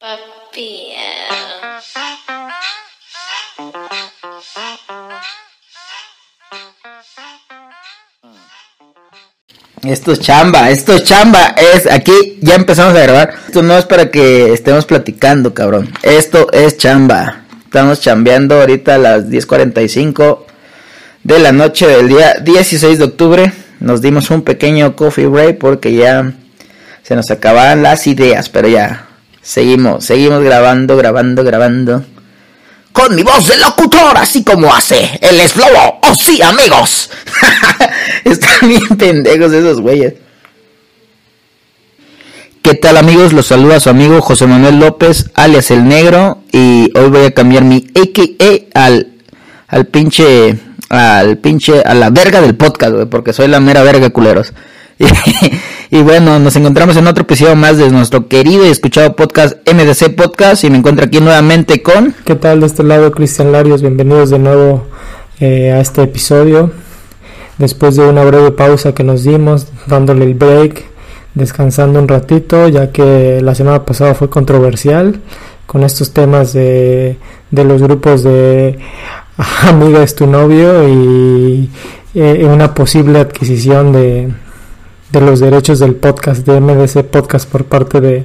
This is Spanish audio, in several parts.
Papi. Esto es chamba, esto es chamba, es aquí ya empezamos a grabar. Esto no es para que estemos platicando, cabrón. Esto es chamba. Estamos chambeando ahorita a las 10:45 de la noche del día 16 de octubre. Nos dimos un pequeño coffee break porque ya se nos acababan las ideas, pero ya seguimos, seguimos grabando, grabando, grabando. Con mi voz de locutor, así como hace el eslobo. ¡Oh sí, amigos! Están bien pendejos esos güeyes. ¿Qué tal amigos? Los saluda su amigo José Manuel López, alias El Negro. Y hoy voy a cambiar mi AKA al, al pinche, al pinche, a la verga del podcast, güey, porque soy la mera verga, culeros. Y, bueno, nos encontramos en otro episodio más de nuestro querido y escuchado podcast MDC Podcast. Y me encuentro aquí nuevamente con... ¿Qué tal de este lado, Cristian Larios? Bienvenidos de nuevo eh, a este episodio. Después de una breve pausa que nos dimos, dándole el break, descansando un ratito, ya que la semana pasada fue controversial con estos temas de, de los grupos de amiga es tu novio y eh, una posible adquisición de, de los derechos del podcast, de MDC Podcast por parte de,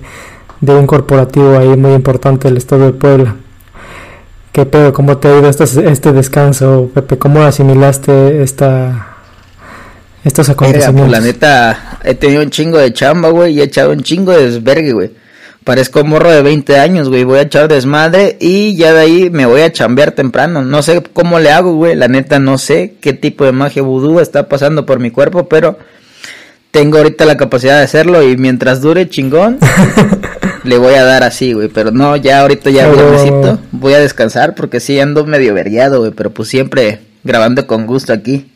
de un corporativo ahí muy importante del estado de Puebla. ¿Qué pedo? ¿Cómo te ha ido este, este descanso, Pepe? ¿Cómo asimilaste esta, estos Pues, acontecimientos? la neta, he tenido un chingo de chamba, güey, y he echado un chingo de desvergue, güey. Parezco morro de 20 años, güey. Voy a echar desmadre y ya de ahí me voy a chambear temprano. No sé cómo le hago, güey. La neta, no sé qué tipo de magia vudú está pasando por mi cuerpo, pero tengo ahorita la capacidad de hacerlo y mientras dure chingón, le voy a dar así, güey. Pero no, ya ahorita ya Pero- necesito. Voy a descansar porque sí ando medio vergueado, güey. Pero pues siempre grabando con gusto aquí.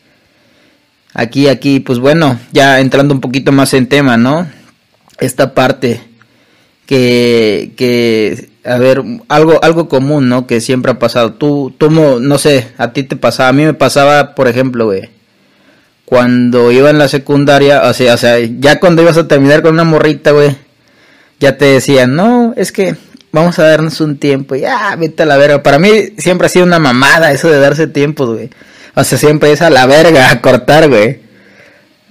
Aquí, aquí, pues bueno, ya entrando un poquito más en tema, ¿no? Esta parte que, que, a ver, algo, algo común, ¿no? Que siempre ha pasado. Tú, tú, no sé, a ti te pasaba, a mí me pasaba, por ejemplo, güey, cuando iba en la secundaria, o sea, o sea, ya cuando ibas a terminar con una morrita, güey, ya te decían, no, es que vamos a darnos un tiempo, ya, vete a la verga. Para mí siempre ha sido una mamada eso de darse tiempo, güey. O sea, siempre es a la verga, a cortar, güey.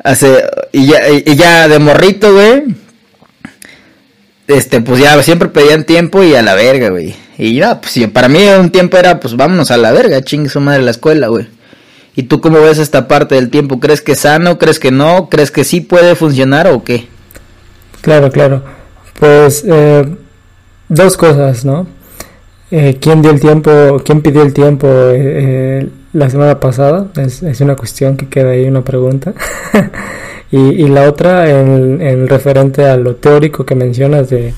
Hace, y ya, y, y ya de morrito, güey. Este, pues ya siempre pedían tiempo y a la verga, güey. Y ya, pues para mí un tiempo era, pues vámonos a la verga, chingue su madre la escuela, güey. ¿Y tú cómo ves esta parte del tiempo? ¿Crees que es sano? ¿Crees que no? ¿Crees que sí puede funcionar o qué? Claro, claro. Pues eh, dos cosas, ¿no? Eh, ¿Quién dio el tiempo, quién pidió el tiempo eh, eh, la semana pasada? Es, es una cuestión que queda ahí, una pregunta. y, y la otra, en, en referente a lo teórico que mencionas de,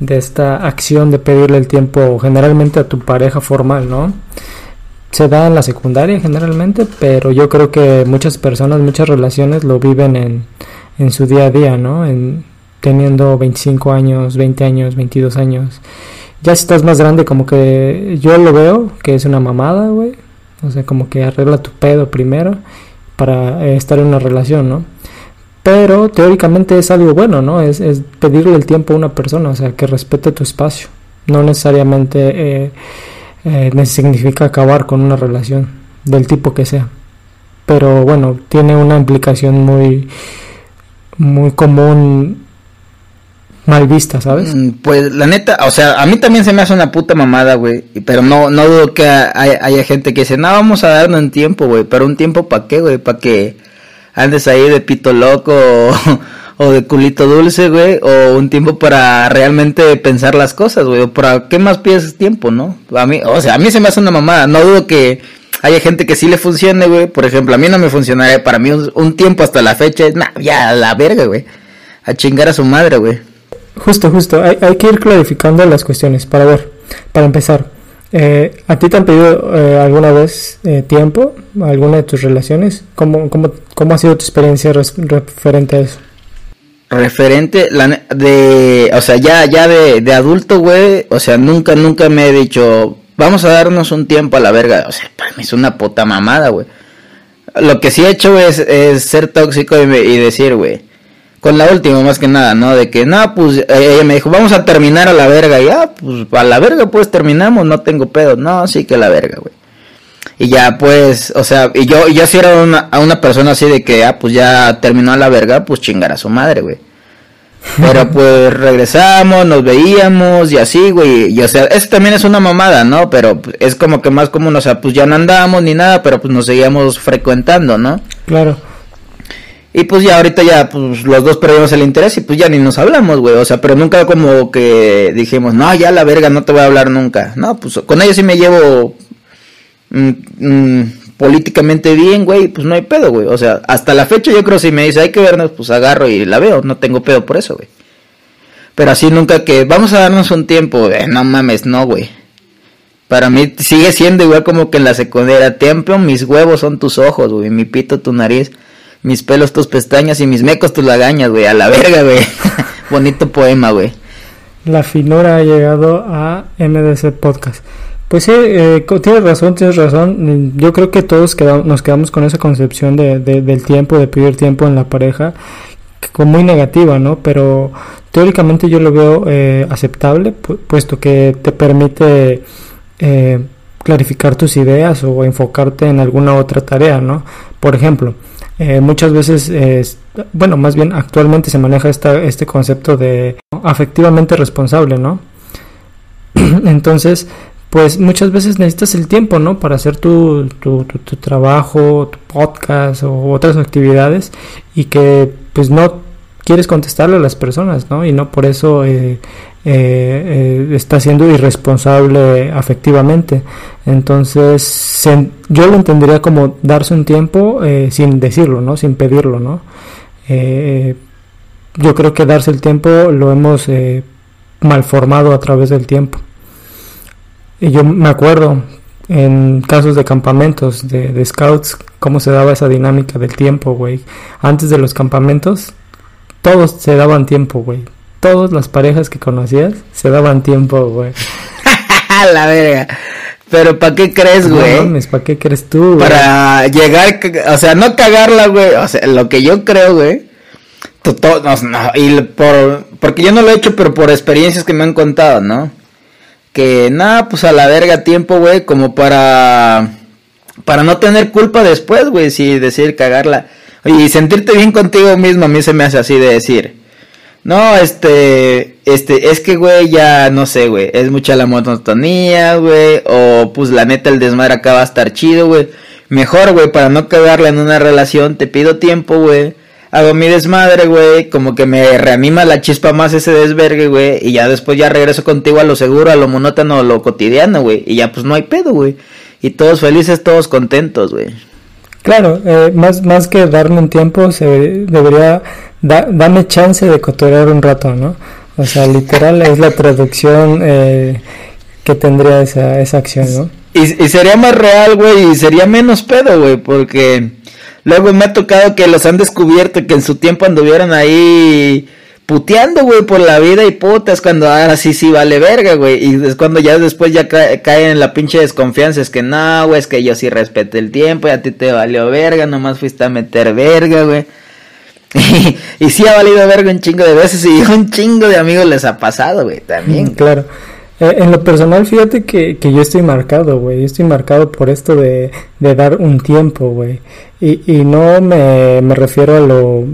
de esta acción de pedirle el tiempo generalmente a tu pareja formal, ¿no? Se da en la secundaria generalmente, pero yo creo que muchas personas, muchas relaciones lo viven en, en su día a día, ¿no? En, teniendo 25 años, 20 años, 22 años. Ya si estás más grande, como que yo lo veo que es una mamada, güey. O sea, como que arregla tu pedo primero para eh, estar en una relación, ¿no? Pero teóricamente es algo bueno, ¿no? Es, es pedirle el tiempo a una persona, o sea, que respete tu espacio. No necesariamente eh, eh, significa acabar con una relación, del tipo que sea. Pero bueno, tiene una implicación muy, muy común mal vista, ¿sabes? Mm, Pues la neta, o sea, a mí también se me hace una puta mamada, güey. Pero no, no dudo que hay- haya gente que dice, no, vamos a darnos un tiempo, güey. Pero un tiempo para qué, güey? Para que andes ahí de pito loco o de culito dulce, güey. O un tiempo para realmente pensar las cosas, güey. O para qué más pides tiempo, ¿no? A mí, o sea, a mí se me hace una mamada. No dudo que haya gente que sí le funcione, güey. Por ejemplo, a mí no me funcionaría. Para mí un, tiempo hasta la fecha es, nah, ya, la verga, güey. A chingar a su madre, güey. Justo, justo. Hay, hay que ir clarificando las cuestiones para ver. para empezar, eh, ¿a ti te han pedido eh, alguna vez eh, tiempo, alguna de tus relaciones? ¿Cómo, cómo, cómo ha sido tu experiencia referente a eso? Referente la, de, o sea, ya, ya de, de adulto, güey, o sea, nunca, nunca me he dicho, vamos a darnos un tiempo a la verga. O sea, para mí es una puta mamada, güey. Lo que sí he hecho es, es ser tóxico y, y decir, güey, con la última más que nada, ¿no? De que, no, pues eh, ella me dijo, vamos a terminar a la verga. Y ah, pues a la verga pues terminamos, no tengo pedo. No, sí que la verga, güey. Y ya pues, o sea, y yo, yo si era una, a una persona así de que, ah, pues ya terminó la verga, pues chingar a su madre, güey. Pero pues regresamos, nos veíamos y así, güey. Y o sea, eso también es una mamada, ¿no? Pero es como que más común, o sea, pues ya no andábamos ni nada, pero pues nos seguíamos frecuentando, ¿no? Claro. Y pues ya ahorita ya, pues los dos perdimos el interés y pues ya ni nos hablamos, güey. O sea, pero nunca como que dijimos, no, ya la verga, no te voy a hablar nunca. No, pues con ella sí me llevo mm, mm, políticamente bien, güey, pues no hay pedo, güey. O sea, hasta la fecha yo creo si me dice, hay que vernos, pues agarro y la veo. No tengo pedo por eso, güey. Pero así nunca que, vamos a darnos un tiempo, eh, no mames, no, güey. Para mí sigue siendo igual como que en la secundaria. Templo, mis huevos son tus ojos, güey. Mi pito, tu nariz mis pelos, tus pestañas y mis mecos, tus lagañas, güey. A la verga, güey. Bonito poema, güey. La finura ha llegado a MDC Podcast. Pues sí, eh, tienes razón, tienes razón. Yo creo que todos nos quedamos con esa concepción de, del tiempo, de pedir tiempo en la pareja, como muy negativa, ¿no? Pero teóricamente yo lo veo eh, aceptable, puesto que te permite eh, clarificar tus ideas o enfocarte en alguna otra tarea, ¿no? Por ejemplo, eh, muchas veces, bueno, más bien actualmente se maneja esta, este concepto de afectivamente responsable, ¿no? Entonces, pues muchas veces necesitas el tiempo, ¿no? Para hacer tu, tu, tu, trabajo, tu podcast o otras actividades y que pues no quieres contestarle a las personas, ¿no? Y no por eso eh, eh, eh, está siendo irresponsable afectivamente. Entonces, yo lo entendería como darse un tiempo eh, sin decirlo, ¿no? Sin pedirlo, ¿no? yo creo que darse el tiempo lo hemos malformado a través del tiempo. Y yo me acuerdo en casos de campamentos, de, de scouts, cómo se daba esa dinámica del tiempo, güey. Antes de los campamentos, todos se daban tiempo, güey todas las parejas que conocías se daban tiempo, güey. la verga. Pero ¿para qué crees, güey? No ¿para qué crees tú, güey? Para llegar, o sea, no cagarla, güey. O sea, lo que yo creo, güey. No, y por, porque yo no lo he hecho, pero por experiencias que me han contado, ¿no? Que nada, pues a la verga tiempo, güey, como para para no tener culpa después, güey, si decir cagarla. Y sentirte bien contigo mismo a mí se me hace así de decir, no, este, este, es que, güey, ya no sé, güey, es mucha la monotonía, güey, o pues la neta el desmadre acaba a estar chido, güey. Mejor, güey, para no quedarle en una relación, te pido tiempo, güey. Hago mi desmadre, güey, como que me reanima la chispa más ese desvergue, güey, y ya después ya regreso contigo a lo seguro, a lo monótono, a lo cotidiano, güey, y ya pues no hay pedo, güey. Y todos felices, todos contentos, güey. Claro, eh, más, más que darme un tiempo, se debería da, dame chance de cotorear un rato, ¿no? O sea, literal es la traducción eh, que tendría esa, esa acción, ¿no? Y, sería más real, güey, y sería menos pedo, güey, porque luego me ha tocado que los han descubierto que en su tiempo anduvieron ahí puteando, güey, por la vida y putas cuando ahora sí sí vale verga, güey. Y es cuando ya después ya caen en la pinche desconfianza, es que no, güey, es que yo sí respeto el tiempo y a ti te valió verga, nomás fuiste a meter verga, güey. y sí ha valido verga un chingo de veces y un chingo de amigos les ha pasado, güey, también. Claro. Eh, en lo personal, fíjate que, que yo estoy marcado, güey. Yo estoy marcado por esto de, de dar un tiempo, güey. Y, y no me, me refiero a lo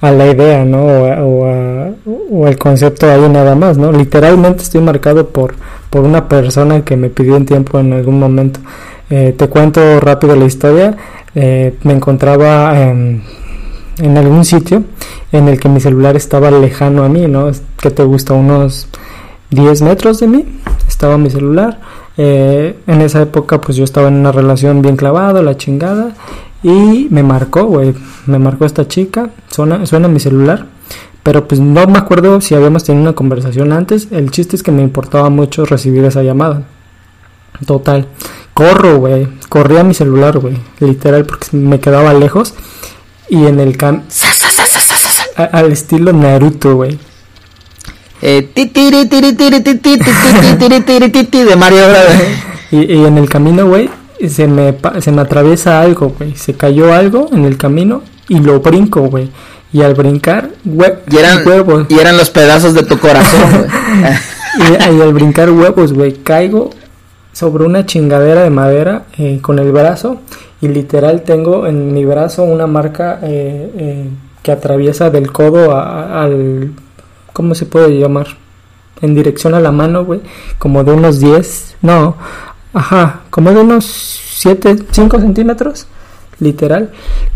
a la idea, ¿no? O, a, o, el concepto ahí nada más, ¿no? Literalmente estoy marcado por, por una persona que me pidió un tiempo en algún momento. Eh, te cuento rápido la historia. Eh, me encontraba en en algún sitio en el que mi celular estaba lejano a mí, ¿no? Que te gusta unos 10 metros de mí, estaba mi celular. Eh, en esa época pues yo estaba en una relación bien clavado, la chingada, y me marcó, güey, me marcó esta chica, suena, suena mi celular, Pero pues no me acuerdo si habíamos tenido una conversación antes. El chiste es que me importaba mucho recibir esa llamada. Total. Corro, güey. Corrí a mi celular, güey. Literal, porque me quedaba lejos. Y en el cam... Al estilo Naruto, güey. De Mario y, y en el camino, güey, se me, se me atraviesa algo, güey. Se cayó algo en el camino y lo brinco, güey. Y al brincar, y eran, huevos. Y eran los pedazos de tu corazón, güey. y, al brincar huevos, güey, caigo sobre una chingadera de madera eh, con el brazo. Y literal tengo en mi brazo una marca eh, eh, que atraviesa del codo al... ¿Cómo se puede llamar? En dirección a la mano, güey. Como de unos 10. No, Ajá, como de unos 7, 5 centímetros, literal,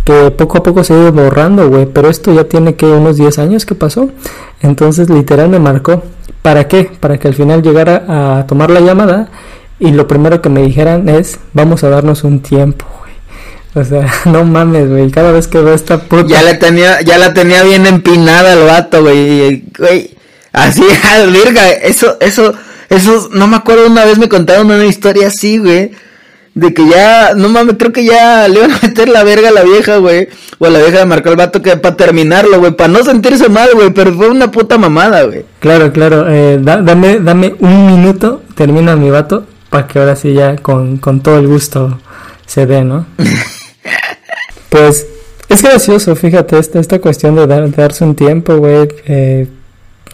que poco a poco se ha ido borrando, güey, pero esto ya tiene que unos 10 años que pasó, entonces literal me marcó. ¿Para qué? Para que al final llegara a tomar la llamada y lo primero que me dijeran es, vamos a darnos un tiempo. O sea, no mames, güey. Cada vez que veo esta puta. Ya la tenía, ya la tenía bien empinada el vato, güey. Güey. Así, verga. Eso, eso, eso, no me acuerdo, una vez me contaron una historia así, güey. De que ya, no mames, creo que ya le iban a meter la verga a la vieja, güey. O a la vieja de marcar el vato que para terminarlo, güey. Para no sentirse mal, güey. Pero fue una puta mamada, güey. Claro, claro. Eh, dame, dame un minuto, termina mi vato. Para que ahora sí ya con, con todo el gusto se dé, ¿no? pues es gracioso, fíjate, esta, esta cuestión de, de darse un tiempo, güey. Eh,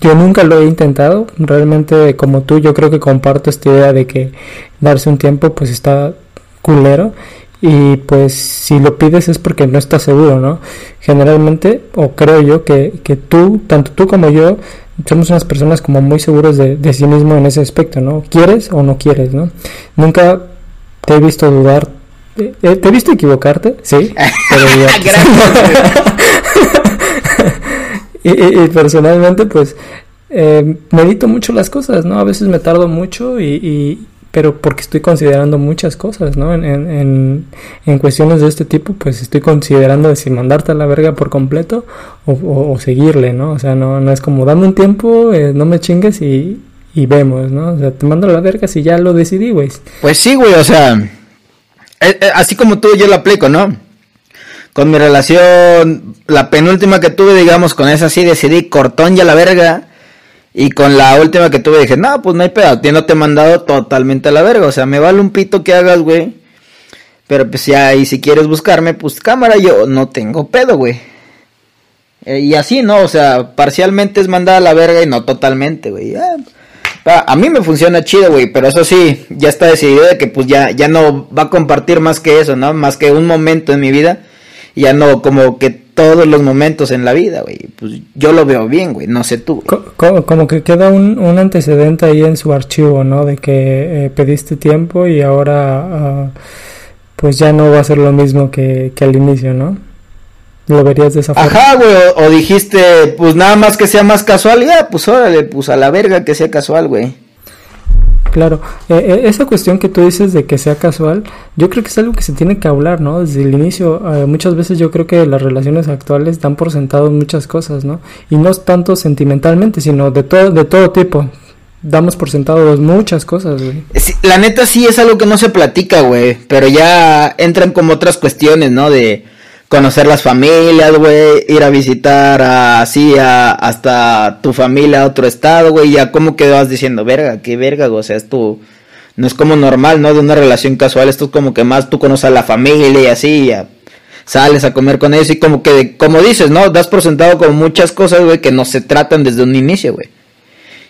yo nunca lo he intentado, realmente como tú yo creo que comparto esta idea de que darse un tiempo pues está culero y pues si lo pides es porque no estás seguro, ¿no? Generalmente, o creo yo que, que tú, tanto tú como yo, somos unas personas como muy seguros de, de sí mismo en ese aspecto, ¿no? ¿Quieres o no quieres, ¿no? Nunca te he visto dudar, te, he visto equivocarte, sí, pero y, personalmente, pues, eh, medito mucho las cosas, ¿no? A veces me tardo mucho y, pero porque estoy considerando muchas cosas, ¿no? En, en, en, cuestiones de este tipo, pues estoy considerando si mandarte a la verga por completo o, seguirle, ¿no? O sea, no, no es como dame un tiempo, eh, no me chingues y, y vemos, ¿no? O sea, te mando a la verga si ya lo decidí, güey. Pues sí, güey, o sea, eh, así como tú yo lo aplico, ¿no? con mi relación, la penúltima que tuve, digamos, con esa sí decidí cortón ya la verga. Y con la última que tuve dije, no, pues no hay pedo, no te he mandado totalmente a la verga. O sea, me vale un pito que hagas, güey. Pero pues ya, y si quieres buscarme, pues cámara, yo no tengo pedo, güey. Eh, y así, ¿no? O sea, parcialmente es mandada a la verga y no totalmente, güey. A mí me funciona chido, güey, pero eso sí, ya está decidido de que pues ya, ya no va a compartir más que eso, ¿no? Más que un momento en mi vida ya no como que todos los momentos en la vida, güey. Pues yo lo veo bien, güey, no sé tú. como, que queda un, un, antecedente ahí en su archivo, ¿no? De que eh, pediste tiempo y ahora ah, pues ya no va a ser lo mismo que, que al inicio, ¿no? Lo verías de esa forma. Ajá, güey, o, dijiste, pues nada más que sea más casual, ya, pues órale, pues a la verga que sea casual, güey. Claro, eh, eh, esa cuestión que tú dices de que sea casual, yo creo que es algo que se tiene que hablar, ¿no? Desde el inicio, eh, muchas veces yo creo que las relaciones actuales dan por sentado muchas cosas, ¿no? Y no tanto sentimentalmente, sino de todo, de todo tipo. Damos por sentado muchas cosas, güey. la neta sí es algo que no se platica, güey, pero ya entran como otras cuestiones, ¿no? De conocer las familias, güey, ir a visitar así a, hasta tu familia a otro estado, güey, ya como que vas diciendo, verga, qué verga, o sea, es tu, no es como normal, ¿no? De una relación casual, esto es como que más tú conoces a la familia y así, ya sales a comer con ellos y como que, como dices, ¿no? Das por sentado con muchas cosas, güey, que no se tratan desde un inicio, güey.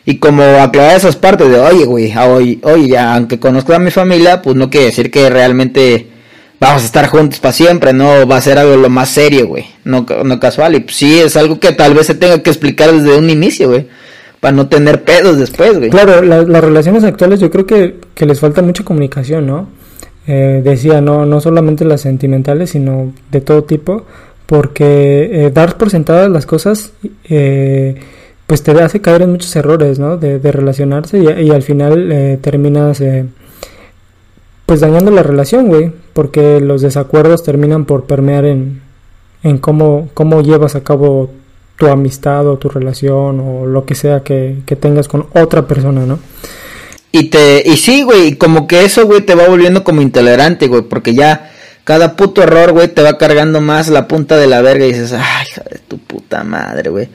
Y como aclarar esas partes de, oye, güey, oye, oye, ya, aunque conozco a mi familia, pues no quiere decir que realmente vamos a estar juntos para siempre, no va a ser algo lo más serio, güey, no, no casual. Y pues, sí, es algo que tal vez se tenga que explicar desde un inicio, güey, para no tener pedos después, güey. Claro, las relaciones actuales yo creo que, que les falta mucha comunicación, ¿no? Eh, decía, no, no solamente las sentimentales, sino de todo tipo, porque eh, dar por sentadas las cosas, eh, pues te hace caer en muchos errores, ¿no? De, de relacionarse y, y al final terminas pues dañando la relación, güey, porque los desacuerdos terminan por permear en, en cómo, cómo llevas a cabo tu amistad o tu relación o lo que sea que, que tengas con otra persona, ¿no? Y te, y sí, güey, como que eso, güey, te va volviendo como intolerante, güey, porque ya cada puto error, güey, te va cargando más la punta de la verga y dices, ay, hija de tu puta madre, güey.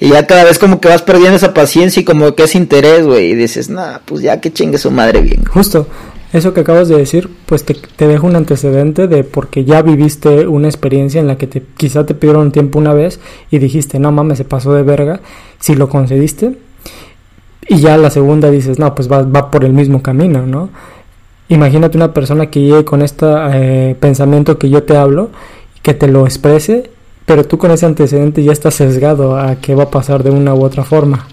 Y ya cada vez como que vas perdiendo esa paciencia y como que es interés, güey, y dices, nah, pues ya que chingue su madre bien. Justo, eso que acabas de decir, pues te, te deja un antecedente de porque ya viviste una experiencia en la que te, quizá te pidieron tiempo una vez y dijiste, no mames, se pasó de verga, si lo concediste, y ya la segunda dices, no, pues va, va por el mismo camino, ¿no? Imagínate una persona que llegue con este pensamiento que yo te hablo, que te lo exprese, pero tú con ese antecedente ya estás sesgado a que va a pasar de una u otra forma.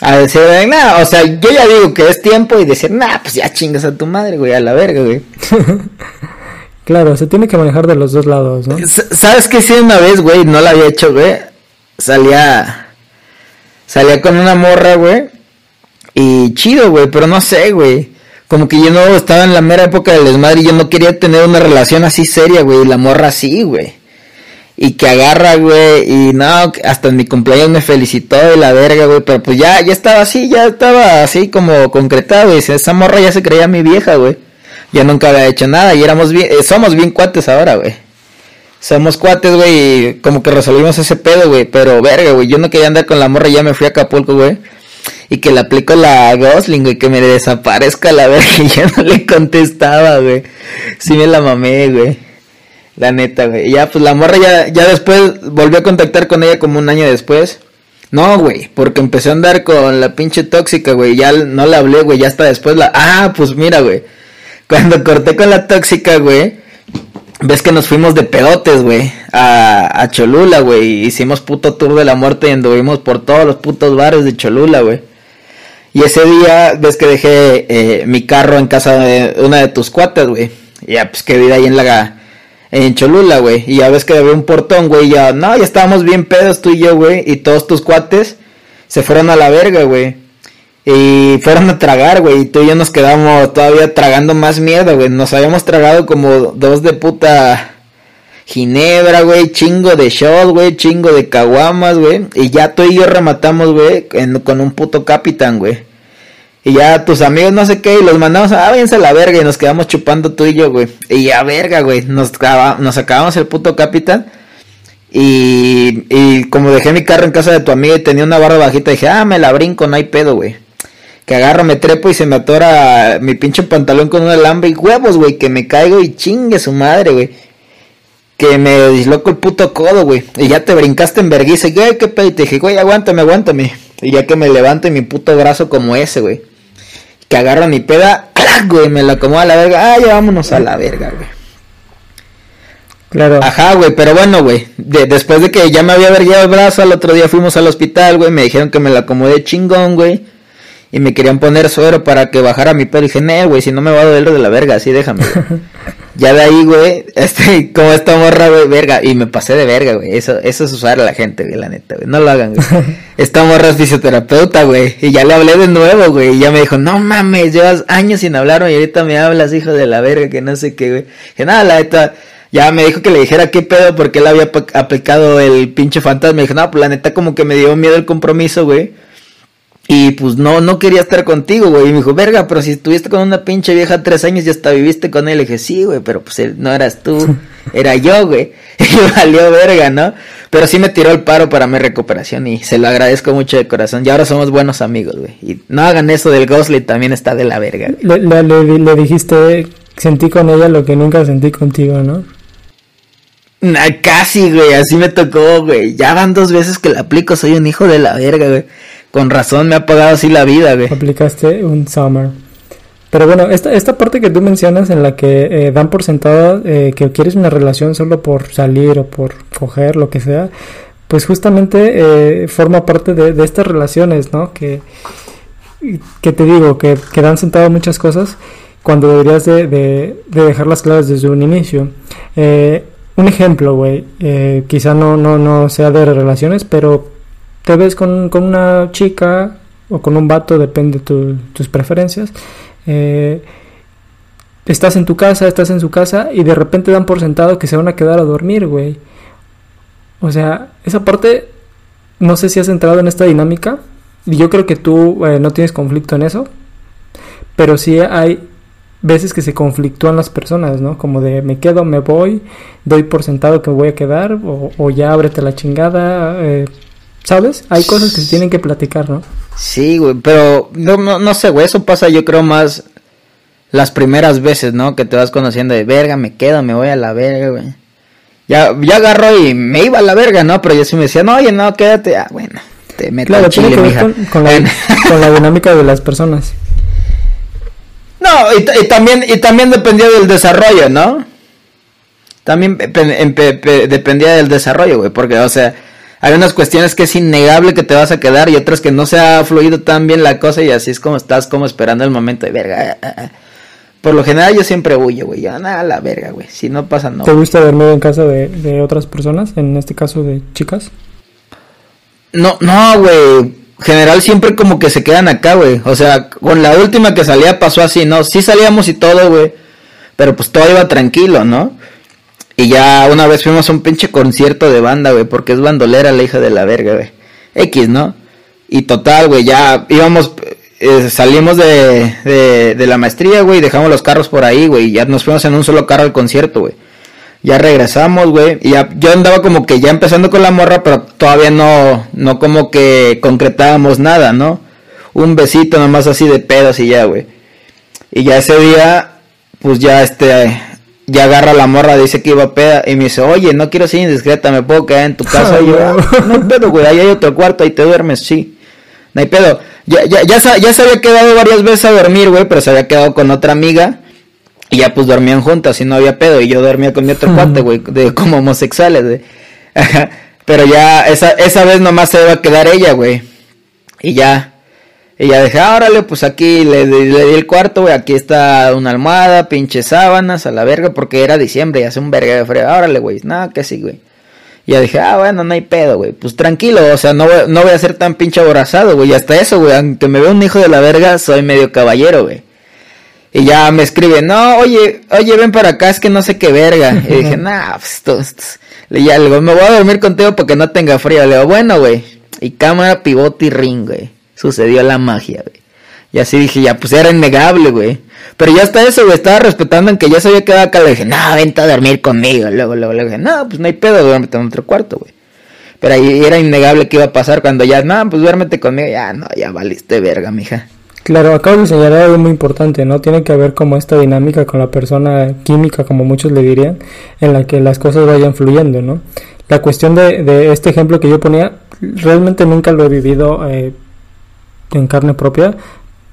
A decir, nada, o sea, yo ya digo que es tiempo y decir, nah, pues ya chingas a tu madre, güey, a la verga, güey. claro, se tiene que manejar de los dos lados, ¿no? ¿Sabes qué? Sí, una vez, güey, no la había hecho, güey. Salía. Salía con una morra, güey. Y chido, güey, pero no sé, güey. Como que yo no estaba en la mera época del desmadre y yo no quería tener una relación así seria, güey. Y la morra así, güey. Y que agarra, güey. Y no, hasta en mi cumpleaños me felicitó de la verga, güey. Pero pues ya, ya estaba así, ya estaba así como concretado, güey. Esa morra ya se creía mi vieja, güey. Ya nunca había hecho nada. Y éramos bien, eh, somos bien cuates ahora, güey. Somos cuates, güey. Y como que resolvimos ese pedo, güey. Pero verga, güey. Yo no quería andar con la morra, ya me fui a Acapulco, güey y que le aplico la Gosling, güey, que me desaparezca la verga y ya no le contestaba, güey. Sí me la mamé, güey. La neta, güey. Ya, pues la morra ya, ya después volvió a contactar con ella como un año después. No, güey, porque empecé a andar con la pinche tóxica, güey. Ya no le hablé, güey, ya hasta después la... Ah, pues mira, güey. Cuando corté con la tóxica, güey. Ves que nos fuimos de pedotes, güey. A, a Cholula, güey. Hicimos puto tour de la muerte y anduvimos por todos los putos bares de Cholula, güey. Y ese día, ves que dejé eh, mi carro en casa de una de tus cuates, güey. Ya, pues que vive ahí en la. En Cholula, güey. Y ya ves que había un portón, güey. Ya, no, ya estábamos bien pedos tú y yo, güey. Y todos tus cuates se fueron a la verga, güey. Y fueron a tragar, güey. Y tú y yo nos quedamos todavía tragando más mierda, güey. Nos habíamos tragado como dos de puta ginebra, güey, chingo de shot, güey, chingo de caguamas, güey. Y ya tú y yo rematamos, güey, con un puto capitán, güey. Y ya tus amigos no sé qué, y los mandamos a, ah, la verga y nos quedamos chupando tú y yo, güey. Y ya verga, güey, nos, acabamos el puto capitán. Y, y como dejé mi carro en casa de tu amiga y tenía una barra bajita, dije, ah, me la brinco, no hay pedo, güey. Que agarro, me trepo y se me atora mi pinche pantalón con un alambre y huevos, güey, que me caigo y chingue su madre, güey que me disloco el puto codo, güey. Y ya te brincaste en vergüenza. Y qué pedo. Y te dije, güey, aguántame, aguántame. Y ya que me levante mi puto brazo como ese, güey. Que agarro mi peda, güey, me lo acomodo a la verga. Ah, ya vámonos a la verga, güey. Claro. Ajá, güey, pero bueno, güey. después de que ya me había vergueado el brazo, al otro día fuimos al hospital, güey. Me dijeron que me lo acomodé chingón, güey. Y me querían poner suero para que bajara mi pelo. Y dije, no, güey, si no me va a doler de la verga, así déjame. Ya de ahí, güey, este, como esta morra, güey, verga, y me pasé de verga, güey. Eso, eso es usar a la gente, güey, la neta, güey. No lo hagan, güey. Esta morra es fisioterapeuta, güey. Y ya le hablé de nuevo, güey. Y ya me dijo, no mames, llevas años sin hablar, y ahorita me hablas, hijo de la verga, que no sé qué, güey. Que nada, la neta, ya me dijo que le dijera qué pedo porque él había aplicado el pinche fantasma. Me dijo, no, pues la neta como que me dio miedo el compromiso, güey. Y pues no, no quería estar contigo, güey. Y me dijo, verga, pero si estuviste con una pinche vieja tres años y hasta viviste con él. Le dije, sí, güey, pero pues él no eras tú, era yo, güey. Y valió verga, ¿no? Pero sí me tiró el paro para mi recuperación y se lo agradezco mucho de corazón. Y ahora somos buenos amigos, güey. Y no hagan eso del Ghostly, también está de la verga. Le, le, le, dijiste, sentí con ella lo que nunca sentí contigo, ¿no? casi, güey, así me tocó, güey. Ya van dos veces que la aplico, soy un hijo de la verga, güey. Con razón me ha pagado así la vida, güey. Aplicaste un summer. Pero bueno, esta, esta parte que tú mencionas en la que eh, dan por sentado eh, que quieres una relación solo por salir o por coger, lo que sea, pues justamente eh, forma parte de, estas relaciones, ¿no? Que, que te digo, que, que dan sentado muchas cosas cuando deberías de, de, de dejarlas claras desde un inicio. un ejemplo, güey, quizá no, no, no sea de relaciones, pero te ves con, una chica o con un vato, depende de tus preferencias. Eh, estás en tu casa, estás en su casa y de repente dan por sentado que se van a quedar a dormir, güey. O sea, esa parte no sé si has entrado en esta dinámica. Y yo creo que tú eh, no tienes conflicto en eso. Pero sí hay veces que se conflictúan las personas, ¿no? Como de me quedo, me voy, doy por sentado que voy a quedar, o, ya ábrete la chingada, eh, ¿sabes? Hay cosas que se tienen que platicar, ¿no? Sí, güey, pero no, no, no sé, güey, eso pasa yo creo más las primeras veces, ¿no? Que te vas conociendo de verga, me quedo, me voy a la verga, güey. Ya, ya agarró y me iba a la verga, ¿no? Pero yo sí me decía, no, oye, no, quédate, ah, bueno, te meto claro, chile, tiene que ver con, la, con la dinámica de las personas. No, y, también, y también dependía del desarrollo, ¿no? También dependía del desarrollo, güey, porque, o sea, hay unas cuestiones que es innegable que te vas a quedar y otras que no se ha fluido tan bien la cosa y así es como estás como esperando el momento de verga. Ah, ah, ah. Por lo general yo siempre huyo, güey, ya nada, la verga, güey, si no pasa no. ¿Te gusta dormir en casa de, de otras personas, en este caso de chicas? No, no, güey, general siempre como que se quedan acá, güey. O sea, con la última que salía pasó así, ¿no? Sí salíamos y todo, güey. Pero pues todo iba tranquilo, ¿no? Y ya una vez fuimos a un pinche concierto de banda, güey, porque es bandolera la hija de la verga, güey. X, ¿no? Y total, güey, ya íbamos, eh, salimos de, de, la maestría, güey, dejamos los carros por ahí, güey, y ya nos fuimos en un solo carro al concierto, güey. Ya regresamos, güey. Y ya, yo andaba como que ya empezando con la morra, pero todavía no, no como que concretábamos nada, ¿no? Un besito nomás así de pedos y ya, güey. Y ya ese día, pues ya este, ya agarra la morra, dice que iba a peda y me dice, oye, no quiero ser indiscreta, me puedo quedar en tu casa. y yo, ah, no hay pedo, güey, ahí hay otro cuarto, ahí te duermes, sí. No hay pedo. Ya, ya, ya, ya se había quedado varias veces a dormir, güey, pero se había quedado con otra amiga. Y ya pues dormían juntas y no había pedo. Y yo dormía con mi otro cuate, güey, de como homosexuales, güey. Pero ya esa, esa vez nomás se iba a quedar ella, güey. Y ya. Y ya dije, ah, órale, pues aquí le, le, di el cuarto, güey. Aquí está una almohada, pinches sábanas, a la verga, porque era diciembre y hace un verga de frío. Órale, güey. Nada, que sí, güey. Y ya dije, ah, bueno, no hay pedo, güey. Pues tranquilo, o sea, no voy, no voy a ser tan pinche aborazado, güey. Y hasta eso, güey. Aunque me vea un hijo de la verga, soy medio caballero, güey. Y ya me escribe, no, oye, oye, ven para acá, es que no sé qué verga. Y dije, nah, pues Le dije, me voy a dormir contigo porque no tenga frío. Le digo, bueno, güey. Y cámara, pivote y ring, güey. Sucedió la magia, güey. Y así dije, ya, pues era innegable, güey. Pero ya hasta eso, güey, estaba respetando en que ya se había quedado acá. Le dije, no, vente a dormir conmigo. Luego, luego, le dije, no, pues no hay pedo, duérmete en otro cuarto, güey. Pero ahí era innegable que iba a pasar cuando ya, no, pues duérmete conmigo. Ya, no, ya valiste verga, mija. Claro, acabo de señalar algo muy importante, ¿no? Tiene que haber como esta dinámica con la persona química, como muchos le dirían, en la que las cosas vayan fluyendo, ¿no? La cuestión de, de este ejemplo que yo ponía, realmente nunca lo he vivido eh, en carne propia,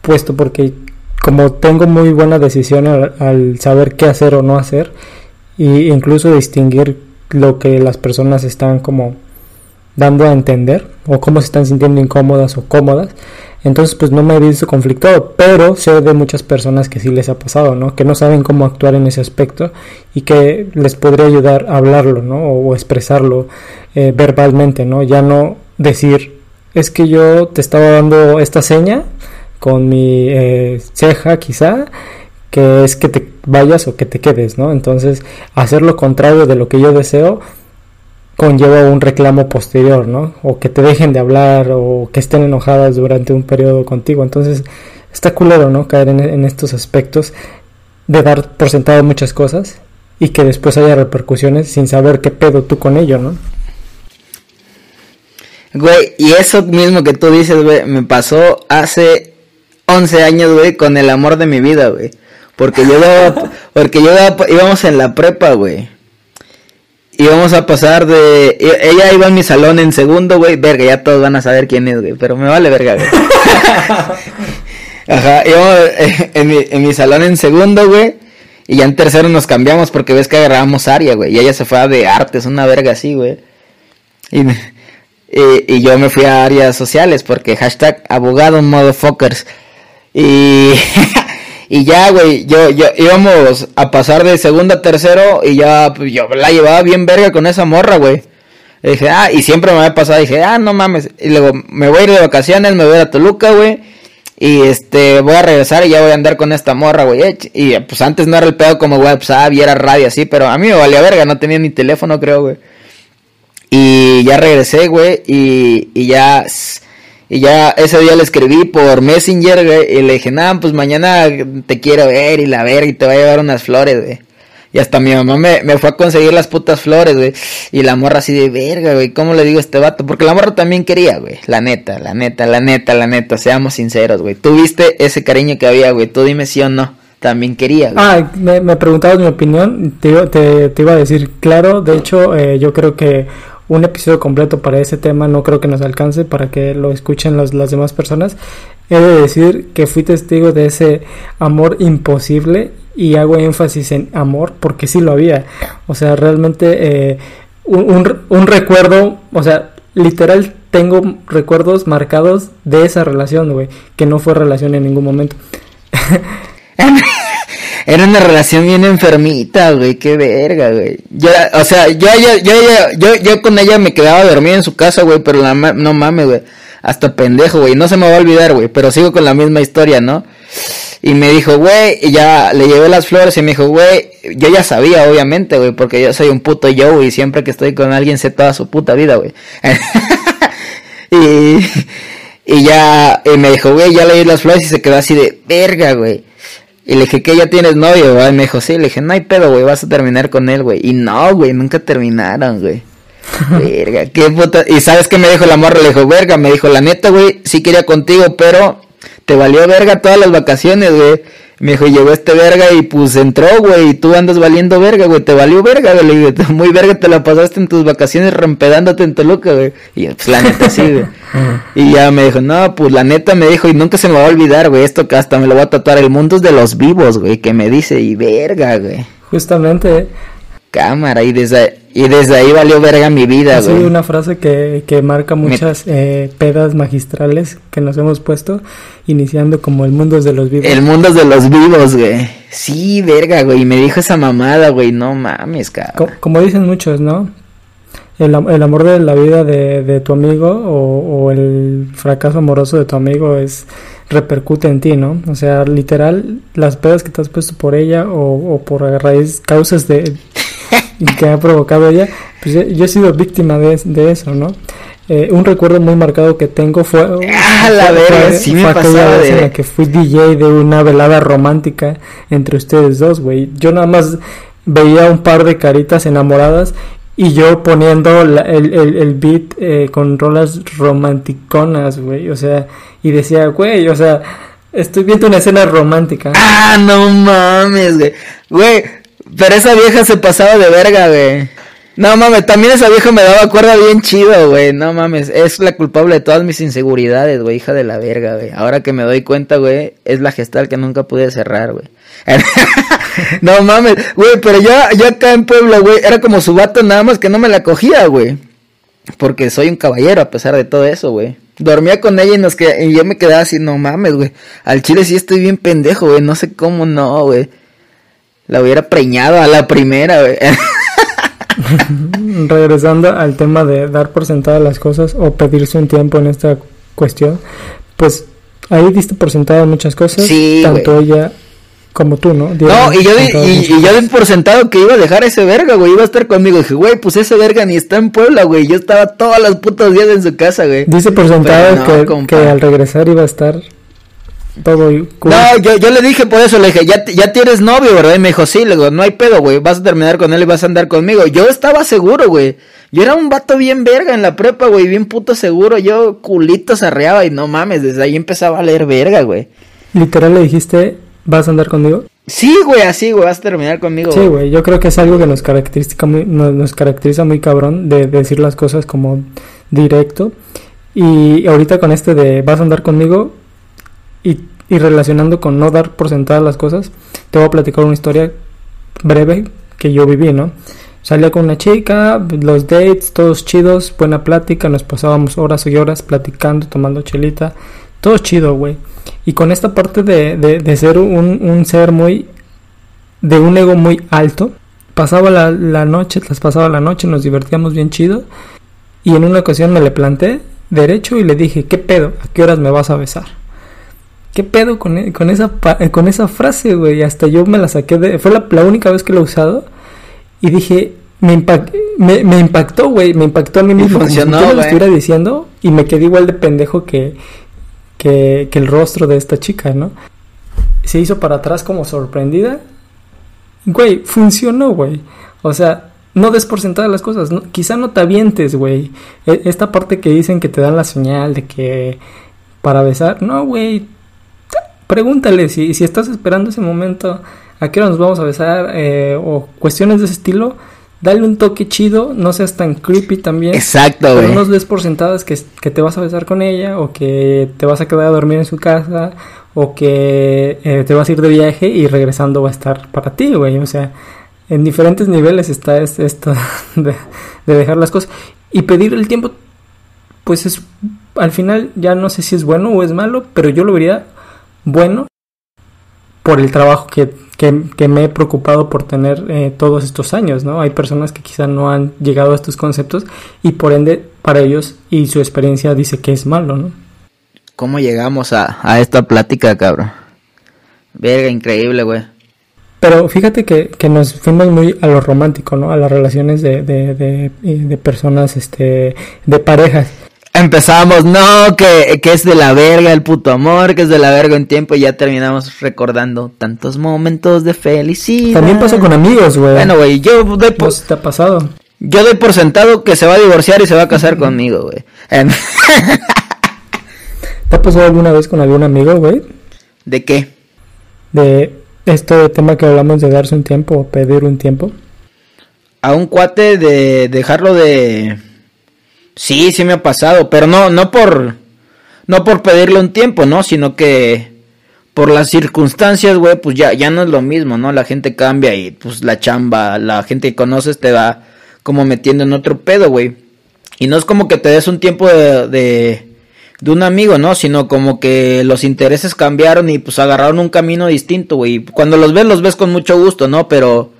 puesto porque como tengo muy buena decisión al, saber qué hacer o no hacer, e incluso distinguir lo que las personas están como dando a entender, o cómo se están sintiendo incómodas o cómodas, entonces, pues no me he visto conflictado, pero sé de muchas personas que sí les ha pasado, ¿no? Que no saben cómo actuar en ese aspecto y que les podría ayudar a hablarlo, ¿no? O expresarlo eh, verbalmente, ¿no? Ya no decir, es que yo te estaba dando esta seña con mi eh, ceja quizá, que es que te vayas o que te quedes, ¿no? Entonces, hacer lo contrario de lo que yo deseo conlleva un reclamo posterior, ¿no? O que te dejen de hablar o que estén enojadas durante un periodo contigo. Entonces, está culero, ¿no? Caer en, estos aspectos de dar por sentado muchas cosas y que después haya repercusiones sin saber qué pedo tú con ello, ¿no? Güey, y eso mismo que tú dices, güey, me pasó hace 11 años, güey, con el amor de mi vida, güey. Porque yo porque yo íbamos en la prepa, güey íbamos a pasar de. Ella iba en mi salón en segundo, güey. Verga, ya todos van a saber quién es, güey. Pero me vale verga, güey. Ajá, íbamos eh, en mi, en mi salón en segundo, güey. Y ya en tercero nos cambiamos porque ves que agarrábamos área, güey. Y ella se fue a de artes, una verga así, güey. Y, y, yo me fui a áreas sociales porque hashtag abogado motherfuckers. Y Y ya, güey, yo, yo íbamos a pasar de segundo a tercero y ya, pues, yo la llevaba bien verga con esa morra, güey. Y dije, ah, y siempre me había pasado, dije, ah, no mames. Y luego me voy a ir de vacaciones, me voy a Toluca, güey. Y este, voy a regresar y ya voy a andar con esta morra, güey. Y pues antes no era el pedo como, pues ah, era radio así, pero a mí me valía verga, no tenía ni teléfono, creo, güey. Y ya regresé, güey, y, y ya... Y ya ese día le escribí por Messenger, güey, y le dije, nah, pues mañana te quiero ver y la ver y te voy a llevar unas flores, güey. Y hasta mi mamá me, me fue a conseguir las putas flores, güey. Y la morra así de verga, güey. ¿Cómo le digo a este vato? Porque la morra también quería, güey. La neta, la neta, la neta, la neta. Seamos sinceros, güey. Tú viste ese cariño que había, güey. Tú dime sí o no. También quería, güey. Ah, me, me preguntabas mi opinión. Te, te, te, iba a decir, claro. De hecho, eh, yo creo que un episodio completo para ese tema no creo que nos alcance para que lo escuchen los, las demás personas. He de decir que fui testigo de ese amor imposible y hago énfasis en amor porque sí lo había. O sea, realmente eh, un, un, recuerdo, o sea, literal tengo recuerdos marcados de esa relación, güey, que no fue relación en ningún momento. Era una relación bien enfermita, güey, qué verga, güey. Yo, o sea, yo, yo, yo, yo, yo, con ella me quedaba dormido en su casa, güey, pero la, no mames, güey. Hasta pendejo, güey. No se me va a olvidar, güey, pero sigo con la misma historia, ¿no? Y me dijo, güey, y ya le llevé las flores y me dijo, güey, yo ya sabía, obviamente, güey, porque yo soy un puto yo, y siempre que estoy con alguien sé toda su puta vida, güey. y, y ya, y me dijo, güey, ya le di las flores y se quedó así de verga, güey. Y le dije, ¿qué ya tienes novio, güey? Y me dijo, sí, le dije, no hay pedo, güey, vas a terminar con él, güey. Y no, güey, nunca terminaron, güey. verga, qué puta. Y sabes qué me dijo la morra, le dijo, verga, me dijo, la neta, güey, sí quería contigo, pero te valió verga todas las vacaciones, güey. Me dijo, llegó este verga y pues entró, güey, y tú andas valiendo verga, güey, te valió verga, güey. Le muy verga te la pasaste en tus vacaciones rompedándote en Toluca, güey. Y pues la neta sí, güey. y ya me dijo, no, pues la neta me dijo, y nunca se me va a olvidar, güey, esto que hasta me lo voy a tatuar, el mundo es de los vivos, güey, que me dice, y verga, güey. Justamente. Cámara, y desde, y desde ahí valió verga mi vida, güey. Sí, una frase que, que marca muchas eh, pedas magistrales que nos hemos puesto, iniciando como el mundo es de los vivos. El mundo es de los vivos, güey. Sí, verga, güey. Y me dijo esa mamada, güey. No mames, cabrón. como dicen muchos, ¿no? El, el, amor de la vida de, de tu amigo o, o, el fracaso amoroso de tu amigo es repercute en ti, ¿no? O sea, literal, las pedas que te has puesto por ella o, o por raíz, causas de, que ha provocado ella, pues yo he sido víctima de, de eso, ¿no? Eh, un recuerdo muy marcado que tengo fue, ah, la fue, sí me aquella vez en la que fui DJ de una velada romántica entre ustedes dos, güey. Yo nada más veía un par de caritas enamoradas y yo poniendo el, el, el, beat eh, con rolas romanticonas, güey. O sea, y decía, güey, o sea, estoy viendo una escena romántica. Ah, no mames, güey. Güey, pero esa vieja se pasaba de verga, güey. No mames, también esa vieja me daba cuerda bien chido, güey. No mames, es la culpable de todas mis inseguridades, güey, hija de la verga, güey. Ahora que me doy cuenta, güey, es la gestal que nunca pude cerrar, güey. no mames, güey, pero yo, yo acá en Puebla, güey, era como su vato nada más que no me la cogía, güey. Porque soy un caballero a pesar de todo eso, güey. Dormía con ella y, nos y yo me quedaba así, no mames, güey. Al chile sí estoy bien pendejo, güey. No sé cómo no, güey. La hubiera preñado a la primera, güey. Regresando al tema de dar por sentada las cosas o pedirse un tiempo en esta cuestión, pues ahí diste por sentada muchas cosas, sí, tanto ella como tú, ¿no? no, y yo, di, y, yo di por sentado que iba a dejar ese verga, güey, iba a estar conmigo. Dije, güey, pues ese verga ni está en Puebla, güey. Yo estaba todas las putas días en su casa, güey. Dice por sentado que, que, al regresar iba a estar todo No, yo, yo le dije por eso, le dije, ya, ya tienes novio, ¿verdad? Y me dijo, sí, le digo, no hay pedo, güey, vas a terminar con él y vas a andar conmigo. Yo estaba seguro, güey. Yo era un vato bien verga en la prepa, güey, bien puto seguro. Yo culito arreaba y no mames, desde ahí empezaba a leer verga, güey. Literal le dijiste, ¿vas a andar conmigo? Sí, güey, así, güey, vas a terminar conmigo. Sí, güey, yo creo que es algo que nos caracteriza muy, nos, nos caracteriza muy cabrón de, de decir las cosas como directo. Y ahorita con este de vas a andar conmigo y relacionando con no dar por sentadas las cosas, te voy a platicar una historia breve que yo viví, ¿no? Salía con una chica, los dates, todos chidos, buena plática, nos pasábamos horas y horas platicando, tomando chelita, todo chido, güey. Y con esta parte de, de, ser un, un, ser muy, de un ego muy alto, pasaba la, la noche, las pasaba la noche, nos divertíamos bien chido. Y en una ocasión me le planté derecho y le dije, ¿qué pedo? ¿A qué horas me vas a besar? ¿Qué pedo con, e, con, esa, con esa frase, güey? Hasta yo me la saqué de... Fue la, única vez que la he usado. Y dije, me, me, impactó, güey, me impactó a mí mismo. Funcionó, como si yo lo estuviera diciendo y me quedé igual de pendejo que, que, que el rostro de esta chica, ¿no? Se hizo para atrás como sorprendida. Güey, funcionó, güey. O sea, no des por sentadas las cosas. quizá no te avientes, güey. E, esta parte que dicen que te dan la señal de que para besar. No, güey. Pregúntale si, si estás esperando ese momento. ¿A qué hora nos vamos a besar? Eh, o cuestiones de ese estilo dale un toque chido, no seas tan creepy también. Exacto, güey. no des por sentadas que, que, te vas a besar con ella, o que te vas a quedar a dormir en su casa, o que eh, te vas a ir de viaje y regresando va a estar para ti, güey. O sea, en diferentes niveles está esto de, de dejar las cosas. Y pedir el tiempo, pues es, al final ya no sé si es bueno o es malo, pero yo lo vería bueno por el trabajo que que, me he preocupado por tener eh, todos estos años, ¿no? Hay personas que quizá no han llegado a estos conceptos y por ende para ellos y su experiencia dice que es malo, ¿no? ¿Cómo llegamos a, a esta plática, cabrón? Verga, increíble, güey. Pero fíjate que, que, nos fuimos muy a lo romántico, ¿no? A las relaciones de, de, de, de personas, este, de parejas. Empezamos, no, que, que, es de la verga el puto amor, que es de la verga en tiempo y ya terminamos recordando tantos momentos de felicidad. También pasa con amigos, güey. Bueno, güey, yo doy por... te ha pasado? Yo doy por sentado que se va a divorciar y se va a casar conmigo, güey. ¿Te ha pasado alguna vez con algún amigo, güey? ¿De qué? De este tema que hablamos de darse un tiempo o pedir un tiempo. A un cuate de dejarlo de Sí, sí me ha pasado, pero no, no por, no por pedirle un tiempo, ¿no? Sino que por las circunstancias, güey, pues ya, ya no es lo mismo, ¿no? La gente cambia y pues la chamba, la gente que conoces te va como metiendo en otro pedo, güey. Y no es como que te des un tiempo de, de, de un amigo, ¿no? Sino como que los intereses cambiaron y pues agarraron un camino distinto, güey. Cuando los ves, los ves con mucho gusto, ¿no? Pero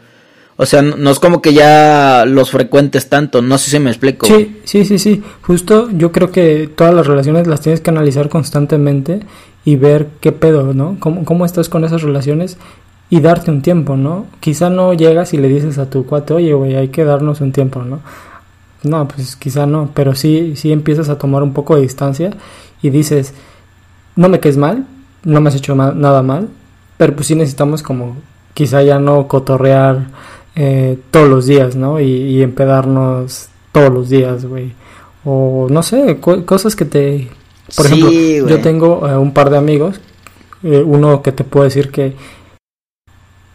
o sea, no es como que ya los frecuentes tanto, no sé si me explico. Sí, sí, sí, sí. Justo yo creo que todas las relaciones las tienes que analizar constantemente y ver qué pedo, ¿no? ¿Cómo, cómo estás con esas relaciones y darte un tiempo, ¿no? Quizá no llegas y le dices a tu cuate, oye, güey, hay que darnos un tiempo, ¿no? No, pues quizá no, pero sí, sí empiezas a tomar un poco de distancia y dices, no me quedes mal, no me has hecho nada mal, pero pues sí necesitamos como quizá ya no cotorrear eh, todos los días, ¿no? Y, empedarnos todos los días, güey. O no sé, cosas que te... Por ejemplo, yo tengo eh, un par de amigos, eh, uno que te puedo decir que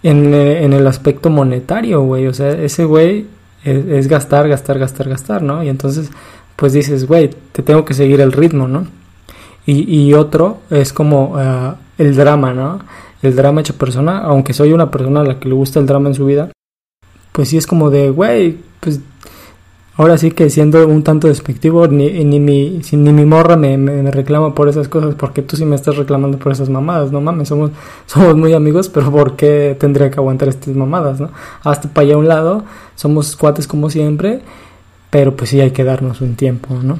en, en el aspecto monetario, güey, o sea, ese güey es, gastar, gastar, gastar, gastar, ¿no? Y entonces, pues dices, güey, te tengo que seguir el ritmo, ¿no? Y, y otro es como el drama, ¿no? El drama hecho persona, aunque soy una persona a la que le gusta el drama en su vida, pues sí es como de, güey, pues ahora sí que siendo un tanto despectivo, ni, ni, mi, ni mi morra me, me, reclama por esas cosas, porque tú sí me estás reclamando por esas mamadas, no mames, somos, somos muy amigos, pero ¿por qué tendría que aguantar estas mamadas, no? Hasta para allá a un lado, somos cuates como siempre, pero pues sí hay que darnos un tiempo, ¿no?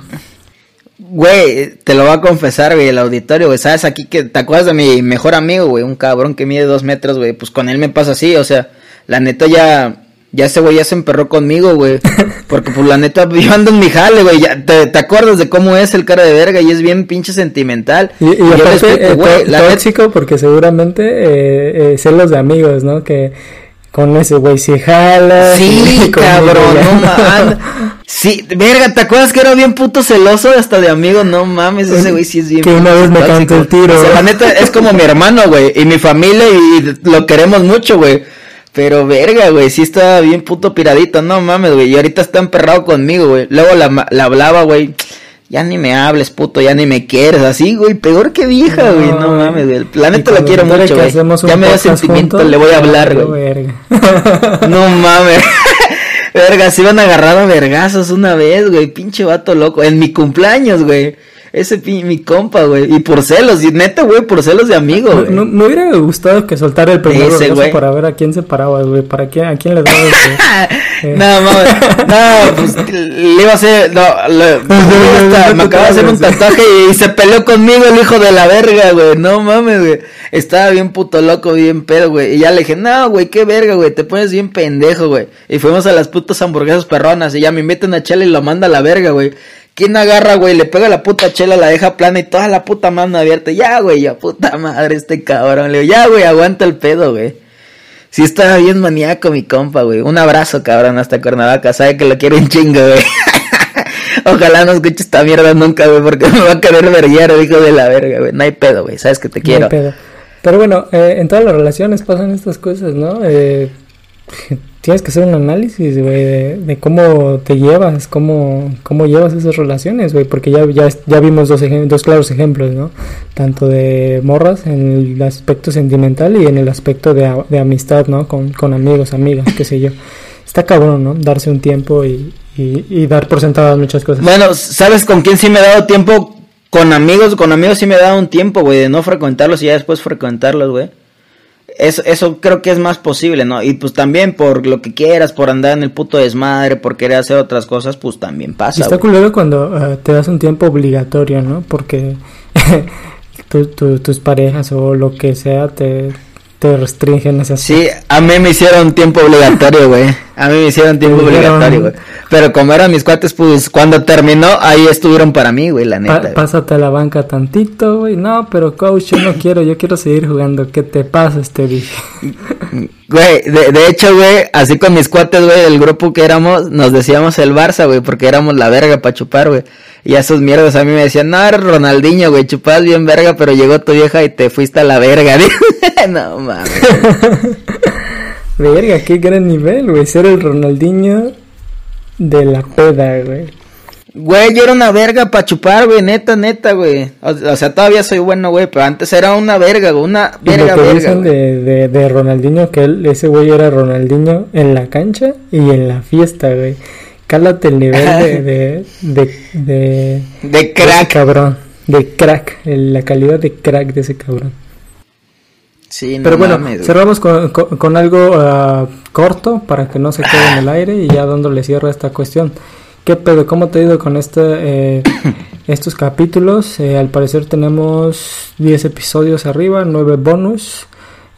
Güey, te lo voy a confesar, güey, el auditorio, güey, sabes aquí que te acuerdas de mi mejor amigo, güey, un cabrón que mide dos metros, güey, pues con él me pasa así, o sea, la neta ya ya ese güey ya se emperró conmigo, güey. Porque pues la neta, yo ando en mi jale, güey. Te, te acuerdas de cómo es el cara de verga y es bien pinche sentimental. Y, y, aparte, eh, güey, la tóxico porque seguramente eh, eh, celos de amigos, ¿no? Que con ese güey se jala. Sí, cabrón, no mames. Sí, verga, ¿te acuerdas que era bien puto celoso hasta de amigo? No mames, ese güey sí es bien. Que una vez me cantó el tiro. O sea, la neta es como mi hermano, güey, y mi familia y lo queremos mucho, güey. Pero verga, güey, sí estaba bien puto piradito, no mames, güey. Y ahorita está emperrado conmigo, güey. Luego la, la hablaba, güey. Ya ni me hables, puto, ya ni me quieres. Así, güey, peor que vieja, güey. No, mames, güey. El planeta lo quiero mucho, güey. Ya me da sentimiento, le voy a hablar, güey. no mames. verga, se iban agarrado a vergazos una vez, güey. Pinche vato loco. En mi cumpleaños, güey. Ese mi compa, güey. Y por celos, y neta, güey, por celos de amigo, güey. No, me hubiera gustado que soltara el primer Ese, para ver a quién se paraba, güey. ¿Para quién, a quién le daba eh. No, mames. No, pues le iba a hacer. No, me acaba de hacer un tatuaje y se peleó conmigo el hijo de la verga, güey. No mames, güey. Estaba bien puto loco, bien pedo, güey. Y ya le dije, no, güey, qué verga, güey. Te pones bien pendejo, güey. Y fuimos a las putas hamburguesas perronas. Y ya me invitan a chela y lo manda a la verga, güey. ¿Quién agarra, güey? Le pega la puta chela, la deja plana y toda la puta mano abierta. Ya, güey, ya puta madre este cabrón. Le digo, ya, güey, aguanta el pedo, güey. Sí estaba bien maníaco mi compa, güey. Un abrazo, cabrón, hasta Cuernavaca. Sabe que lo quiero un chingo, güey. Ojalá no escuche esta mierda nunca, güey, porque me va a querer verguiar, hijo de la verga, güey. No hay pedo, güey. Sabes que te quiero. No hay pedo. Pero bueno, eh, en todas las relaciones pasan estas cosas, ¿no? Eh, tienes que hacer un análisis, güey, de, cómo te llevas, cómo, cómo llevas esas relaciones, güey, porque ya, ya, ya vimos dos, dos claros ejemplos, ¿no? Tanto de morras en el aspecto sentimental y en el aspecto de, de amistad, ¿no? Con, con amigos, amigas, qué sé yo. Está cabrón, ¿no? Darse un tiempo y, y, y dar por sentadas muchas cosas. Bueno, ¿sabes con quién sí me he dado tiempo? Con amigos, con amigos sí me he dado un tiempo, güey, de no frecuentarlos y ya después frecuentarlos, güey. Eso, eso creo que es más posible, ¿no? Y pues también por lo que quieras, por andar en el puto desmadre, por querer hacer otras cosas, pues también pasa. Y está culero cuando eh, te das un tiempo obligatorio, ¿no? Porque tus parejas o lo que sea te, te restringen esas Sí, a mí me hicieron tiempo obligatorio, güey. A mí me hicieron tiempo obligatorio, güey. Pero como eran mis cuates, pues cuando terminó, ahí estuvieron para mí, güey, la neta. pásate a la banca tantito, güey. No, pero coach, yo no quiero, yo quiero seguir jugando. ¿Qué te pasa, este dije? Güey, de, de hecho, güey, así con mis cuates, güey, el grupo que éramos, nos decíamos el Barça, güey, porque éramos la verga para chupar, güey. Y a esos mierdas a mí me decían, no, eres Ronaldinho, güey, chupabas bien verga, pero llegó tu vieja y te fuiste a la verga. no mames. Verga, qué gran nivel, güey. Ser el Ronaldinho de la peda, güey. Güey, yo era una verga para chupar, güey, neta, neta, güey. O, sea, todavía soy bueno, güey, pero antes era una verga, güey, una verga, lo que Dicen de, de, de Ronaldinho, que él, ese güey era Ronaldinho en la cancha y en la fiesta, güey. Cálate el nivel de, de, de, de, crack. cabrón. De crack. La calidad de crack de ese cabrón. Sí, no Pero bueno, cerramos con, con, algo uh, corto para que no se quede en el aire y ya dándole cierre a esta cuestión. ¿Qué pedo? ¿Cómo te ha ido con este, eh, estos capítulos? Eh, al parecer tenemos 10 episodios arriba, 9 bonus.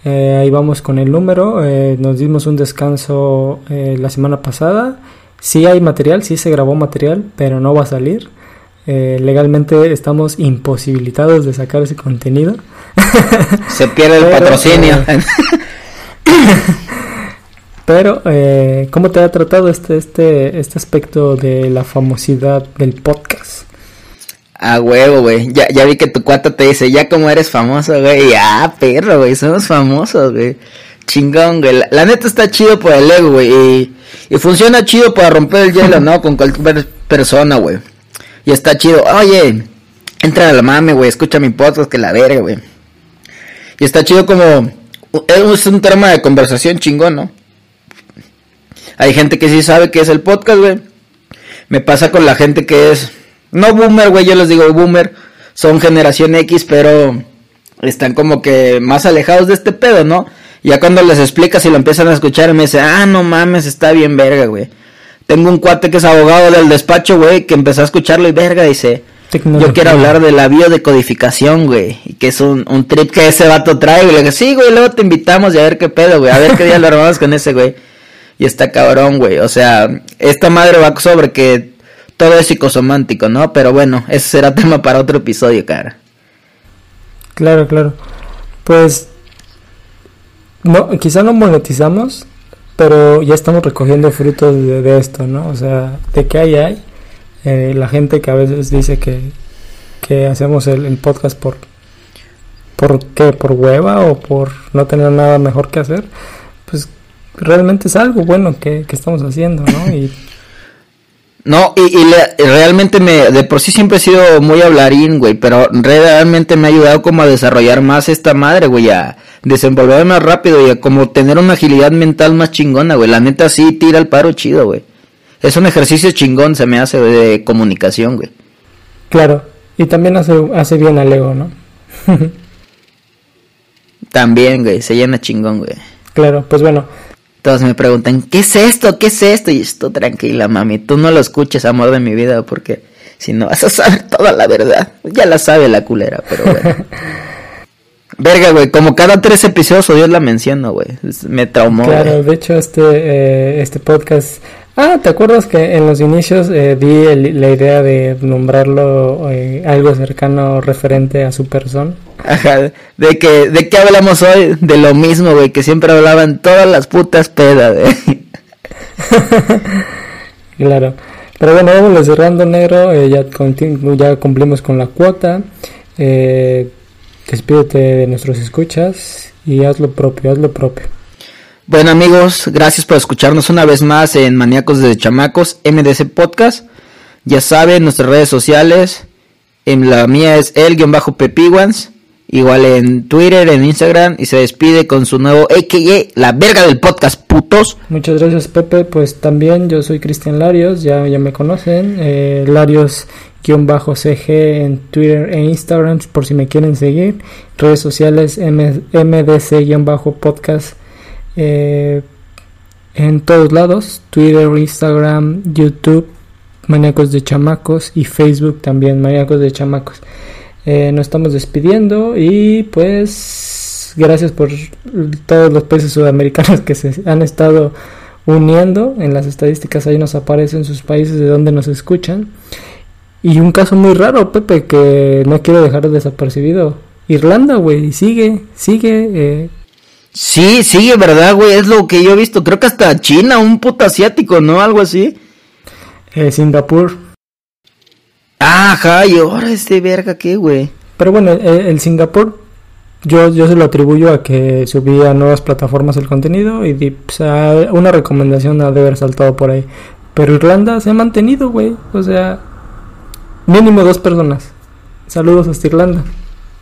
Eh, ahí vamos con el número. nos dimos un descanso la semana pasada Sí hay material, sí se grabó material, pero no va a salir. Eh, legalmente estamos imposibilitados de sacar ese contenido. Se pierde el patrocinio. Eh, pero, eh, ¿cómo te ha tratado este, este, este aspecto de la famosidad del podcast? A huevo, güey. Ya, ya vi que tu cuata te dice, ya como eres famoso, güey. Ya, perro, güey. Somos famosos, güey. Chingón, güey. La, neta está chido por el ego, güey. Y, y, funciona chido para romper el hielo, ¿no? Con cualquier persona, güey. Y está chido. Oye, entra a la mame, güey. Escucha mi podcast, que la verga, güey. Y está chido como... Es un tema de conversación chingón, ¿no? Hay gente que sí sabe que es el podcast, güey. Me pasa con la gente que es... No boomer, güey. Yo les digo boomer. Son generación X, pero... Están como que más alejados de este pedo, ¿no? Ya cuando les explicas y lo empiezan a escuchar, me dice, ah, no mames, está bien verga, güey. Tengo un cuate que es abogado del despacho, güey, que empezó a escucharlo y verga, dice, yo quiero hablar de la biodecodificación, güey, y que es un, un trip que ese vato trae, güey. Le digo, sí, güey, luego te invitamos y a ver qué pedo, güey, a ver qué día lo armamos con ese, güey. Y está cabrón, güey. O sea, esta madre va sobre que todo es psicosomántico, ¿no? Pero bueno, ese será tema para otro episodio, cara. Claro, claro. Pues no, quizá no monetizamos, pero ya estamos recogiendo frutos de, esto, ¿no? O sea, de qué hay hay. Eh, la gente que a veces dice que, que hacemos el, podcast por por qué, por hueva o por no tener nada mejor que hacer, pues realmente es algo bueno que, que estamos haciendo, ¿no? Y no, y, realmente me, de por sí siempre he sido muy hablarín, güey, pero realmente me ha ayudado como a desarrollar más esta madre, güey, a desenvolverme más rápido y como tener una agilidad mental más chingona, güey. La neta sí tira el paro chido, güey. Es un ejercicio chingón, se me hace, de comunicación, güey. Claro, Y también hace, hace bien al ego, ¿no? También, güey, se llena chingón, güey. Claro, pues bueno. Todos me preguntan, ¿qué es esto? ¿Qué es esto? Y esto, tranquila, mami, tú no lo escuches, amor de mi vida, porque si no vas a saber toda la verdad. Ya la sabe la culera, pero bueno. Verga, güey, como cada tres episodios Dios la menciono, güey. Me traumó. Claro, de hecho este, eh, este podcast Ah, ¿te acuerdas que en los inicios eh, di la idea de nombrarlo eh, algo cercano referente a su persona? Ajá, de que, ¿de qué hablamos hoy? De lo mismo, güey, que siempre hablaban todas las putas pedas, güey. claro. Pero bueno, vamos cerrando, negro, eh, ya, ya cumplimos con la cuota. Eh, despídete de nuestros escuchas y haz lo propio, haz lo propio. Bueno amigos, gracias por escucharnos una vez más en Maníacos de Chamacos MDC Podcast. Ya saben, nuestras redes sociales, en la mía es el-pepiguans, igual en Twitter, en Instagram, y se despide con su nuevo AKA, la verga del podcast, putos. Muchas gracias Pepe, pues también yo soy Cristian Larios, ya, ya me conocen, eh, Larios-CG en Twitter e Instagram por si me quieren seguir, redes sociales MDC-podcast eh, en todos lados, Twitter, Instagram, YouTube, Maníacos de Chamacos y Facebook también, Maníacos de Chamacos. Eh, nos estamos despidiendo y pues gracias por todos los países sudamericanos que se han estado uniendo. En las estadísticas ahí nos aparecen sus países de donde nos escuchan. Y un caso muy raro, Pepe, que no quiero dejar desapercibido. Irlanda, güey, sigue, sigue. Eh, Sí, sí, verdad, güey, es lo que yo he visto. Creo que hasta China, un puto asiático, ¿no? Algo así. Eh, Singapur. Ajá, y ahora este verga, ¿qué, güey? Pero bueno, el, Singapur, yo, yo se lo atribuyo a que subía a nuevas plataformas el contenido y pues, una recomendación ha de haber saltado por ahí. Pero Irlanda se ha mantenido, güey. O sea, mínimo dos personas. Saludos hasta Irlanda.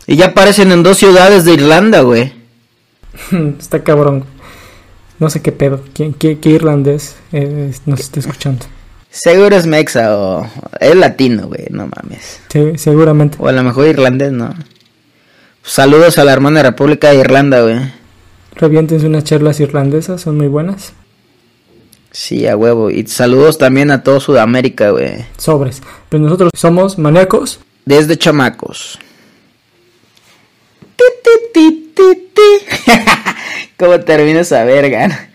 Y ya aparecen en dos ciudades de Irlanda, güey. está cabrón. No sé qué pedo. ¿Qué, qué, irlandés eh, nos está escuchando? Seguro es mexa o es latino, güey, no mames. Sí, seguramente. O a lo mejor irlandés, no. Saludos a la hermana República de Irlanda, güey. Reviéntense unas charlas irlandesas, son muy buenas. Sí, a huevo. Y saludos también a todo Sudamérica, güey. Sobres. Pues nosotros somos maníacos. Desde chamacos. ¿Cómo termina esa verga?